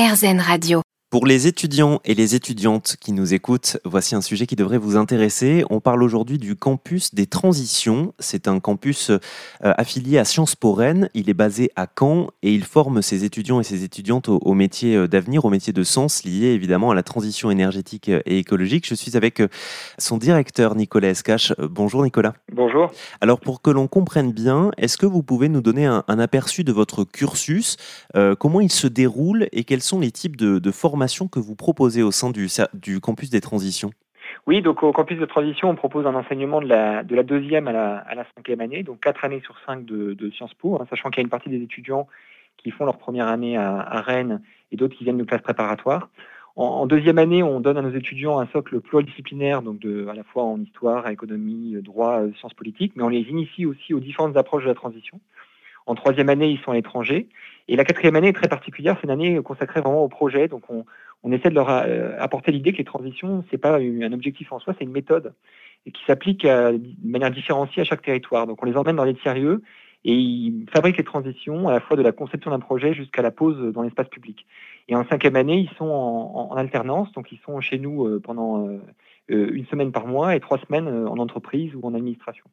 RZN Radio. Pour les étudiants et les étudiantes qui nous écoutent, voici un sujet qui devrait vous intéresser. On parle aujourd'hui du campus des transitions. C'est un campus euh, affilié à Sciences Po Rennes. Il est basé à Caen et il forme ses étudiants et ses étudiantes aux, métiers euh, d'avenir, aux métiers de sens liés évidemment à la transition énergétique et écologique. Je suis avec euh, son directeur Nicolas Escache. Bonjour Nicolas. Bonjour. Alors pour que l'on comprenne bien, est-ce que vous pouvez nous donner un, aperçu de votre cursus, comment il se déroule et quels sont les types de, de formations que vous proposez au sein du, campus des transitions? Oui, donc au campus de transition, on propose un enseignement de la, de la deuxième à la, cinquième année, donc quatre années sur cinq de, Sciences Po, hein, sachant qu'il y a une partie des étudiants qui font leur première année à, Rennes et d'autres qui viennent de classes préparatoires. En, deuxième année, on donne à nos étudiants un socle pluridisciplinaire, donc à la fois en histoire, économie, droit, sciences politiques, mais on les initie aussi aux différentes approches de la transition. En troisième année, ils sont à l'étranger. Et la quatrième année est très particulière. C'est une année consacrée vraiment au projet. Donc, on, essaie de leur euh, apporter l'idée que les transitions, c'est pas un objectif en soi, c'est une méthode et qui s'applique de manière différenciée à chaque territoire. Donc, on les emmène dans les tiers-lieux et ils fabriquent les transitions à la fois de la conception d'un projet jusqu'à la pose dans l'espace public. Et en cinquième année, ils sont en, alternance. Donc, ils sont chez nous euh, pendant euh, une semaine par mois et trois semaines en entreprise ou en administration.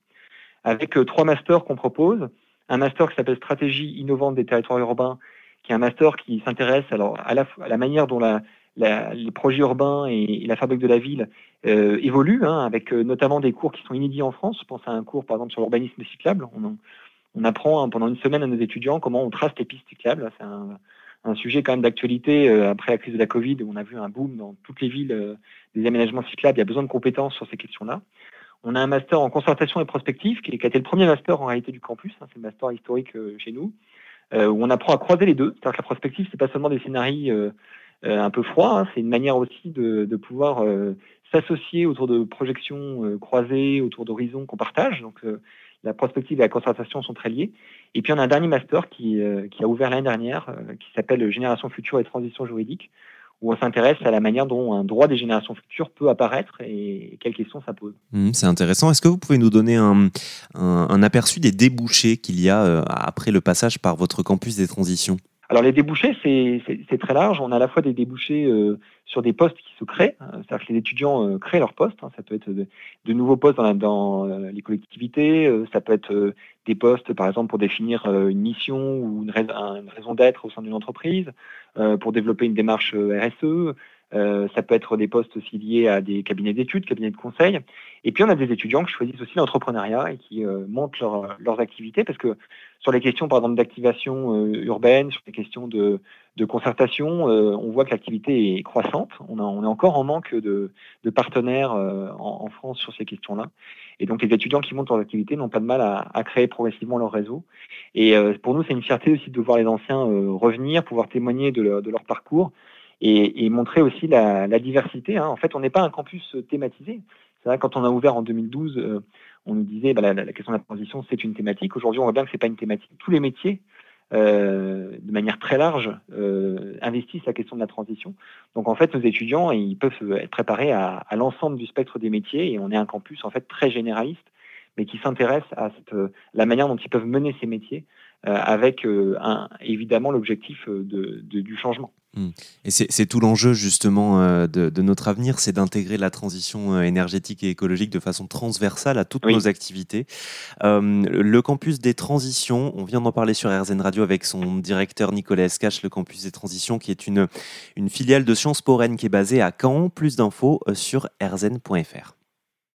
Avec trois masters qu'on propose, un master qui s'appelle Stratégie innovante des territoires urbains, qui est un master qui s'intéresse alors à la, à la, manière dont la, les projets urbains et, la fabrique de la ville euh, évoluent, hein, avec euh, notamment des cours qui sont inédits en France. Je pense à un cours, par exemple, sur l'urbanisme cyclable. On, on apprend hein, pendant une semaine à nos étudiants comment on trace les pistes cyclables. C'est un, un, sujet quand même d'actualité euh, après la crise de la Covid, où on a vu un boom dans toutes les villes euh, des aménagements cyclables. Il y a besoin de compétences sur ces questions-là. On a un master en concertation et prospective, qui, a été le premier master en réalité du campus. Hein, c'est le master historique euh, chez nous, euh, où on apprend à croiser les deux. C'est-à-dire que la prospective, c'est pas seulement des scénarios euh, un peu froids, hein, c'est une manière aussi de, pouvoir s'associer autour de projections croisées, autour d'horizons qu'on partage. Donc la prospective et la concertation sont très liées. Et puis on a un dernier master qui, qui a ouvert l'année dernière, qui s'appelle Génération future et transition juridique, où on s'intéresse à la manière dont un droit des générations futures peut apparaître et quelles questions ça pose. Mmh, c'est intéressant. Est-ce que vous pouvez nous donner un, un aperçu des débouchés qu'il y a euh, après le passage par votre campus des transitions? Alors les débouchés, c'est très large. On a à la fois des débouchés euh, sur des postes qui se créent, hein. c'est-à-dire que les étudiants euh, créent leurs postes. Hein. Ça peut être de, nouveaux postes dans, dans les collectivités, ça peut être des postes, par exemple, pour définir une mission ou une raison d'être au sein d'une entreprise, pour développer une démarche RSE. Euh, ça peut être des postes aussi liés à des cabinets d'études, cabinets de conseil. Et puis on a des étudiants qui choisissent aussi l'entrepreneuriat et qui euh, montent leurs activités parce que sur les questions par exemple d'activation euh, urbaine, sur les questions de, de concertation, on voit que l'activité est croissante. On, a, on, est encore en manque de, de partenaires en, en, France sur ces questions-là. Et donc les étudiants qui montent leurs activités n'ont pas de mal à, à, créer progressivement leur réseau. Et pour nous, c'est une fierté aussi de voir les anciens revenir, pouvoir témoigner de leur, de leur parcours et, et montrer aussi la, la diversité. Hein. En fait, on n'est pas un campus thématisé. C'est vrai, quand on a ouvert en 2012, euh, on nous disait bah, la, la, question de la transition, c'est une thématique. Aujourd'hui, on voit bien que c'est pas une thématique. Tous les métiers, euh, de manière très large, euh, investissent la question de la transition. Donc, en fait, nos étudiants, ils peuvent être préparés à, à l'ensemble du spectre des métiers et on est un campus en fait très généraliste, mais qui s'intéresse à cette, la manière dont ils peuvent mener ces métiers euh, avec un, évidemment l'objectif de, de, du changement. Hmm. Et c'est tout l'enjeu justement euh, de, notre avenir, c'est d'intégrer la transition euh, énergétique et écologique de façon transversale à toutes nos activités. Euh, le campus des transitions, on vient d'en parler sur RZN Radio avec son directeur Nicolas Escache, le campus des transitions qui est une, une filiale de Sciences Po Rennes qui est basée à Caen. Plus d'infos sur rzn.fr.